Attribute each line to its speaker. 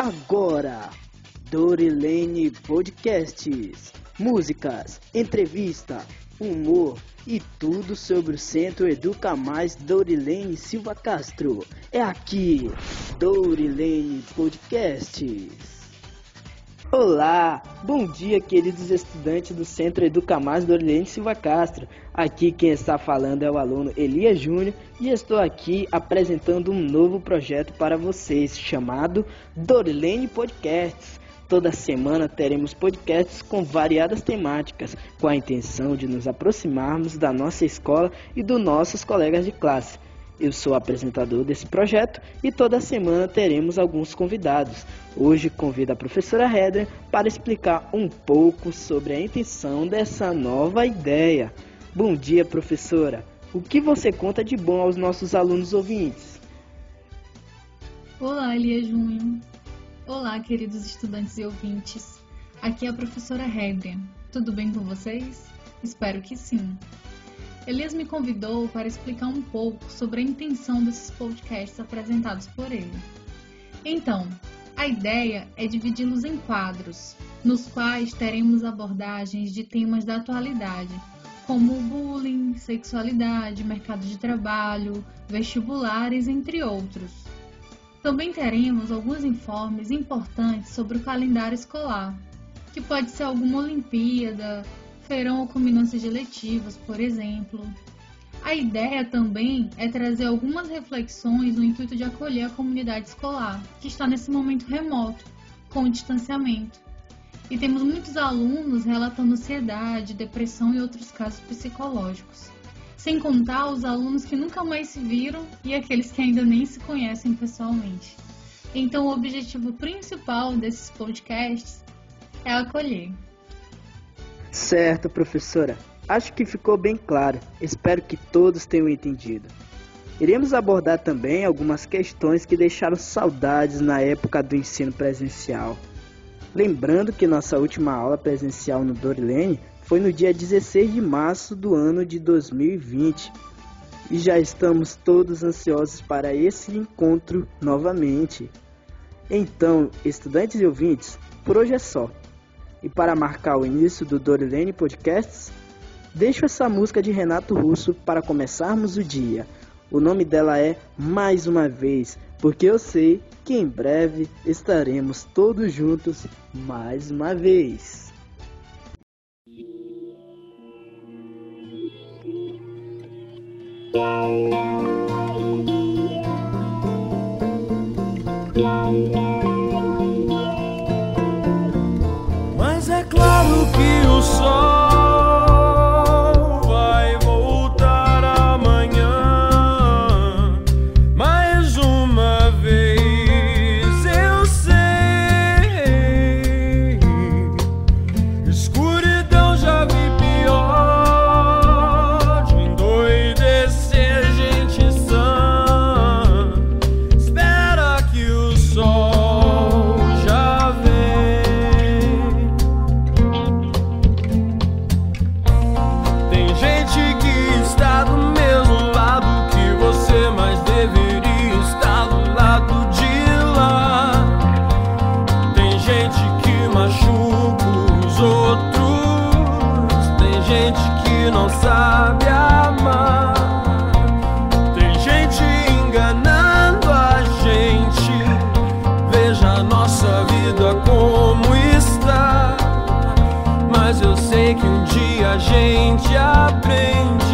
Speaker 1: Agora, Dorilene Podcasts. Músicas, entrevista, humor e tudo sobre o Centro Educa Mais Dorilene Silva Castro. É aqui, Dorilene Podcasts. Olá, bom dia queridos estudantes do Centro Educa Mais Dorilene Silva Castro. Aqui quem está falando é o aluno Elias Júnior e estou aqui apresentando um novo projeto para vocês chamado Dorilene Podcasts. Toda semana teremos podcasts com variadas temáticas, com a intenção de nos aproximarmos da nossa escola e dos nossos colegas de classe. Eu sou apresentador desse projeto e toda semana teremos alguns convidados. Hoje convido a professora Heather para explicar um pouco sobre a intenção dessa nova ideia. Bom dia, professora. O que você conta de bom aos nossos alunos ouvintes?
Speaker 2: Olá, Elia Júnior. Olá, queridos estudantes e ouvintes. Aqui é a professora Heather. Tudo bem com vocês? Espero que sim. Elias me convidou para explicar um pouco sobre a intenção desses podcasts apresentados por ele. Então, a ideia é dividi-los em quadros, nos quais teremos abordagens de temas da atualidade, como bullying, sexualidade, mercado de trabalho, vestibulares, entre outros. Também teremos alguns informes importantes sobre o calendário escolar, que pode ser alguma Olimpíada, feirão ou culminâncias de letivas, por exemplo. A ideia também é trazer algumas reflexões no intuito de acolher a comunidade escolar, que está nesse momento remoto, com distanciamento. E temos muitos alunos relatando ansiedade, depressão e outros casos psicológicos. Sem contar os alunos que nunca mais se viram e aqueles que ainda nem se conhecem pessoalmente. Então, o objetivo principal desses podcasts é acolher.
Speaker 1: Certo, professora. Acho que ficou bem claro. Espero que todos tenham entendido. Iremos abordar também algumas questões que deixaram saudades na época do ensino presencial. Lembrando que nossa última aula presencial no Dorilene foi no dia 16 de março do ano de 2020 e já estamos todos ansiosos para esse encontro novamente. Então, estudantes e ouvintes, por hoje é só. E para marcar o início do Dorilene Podcasts, deixo essa música de Renato Russo para começarmos o dia. O nome dela é Mais Uma Vez, porque eu sei que em breve estaremos todos juntos mais uma vez.
Speaker 3: Claro que o sol que um dia a gente aprende.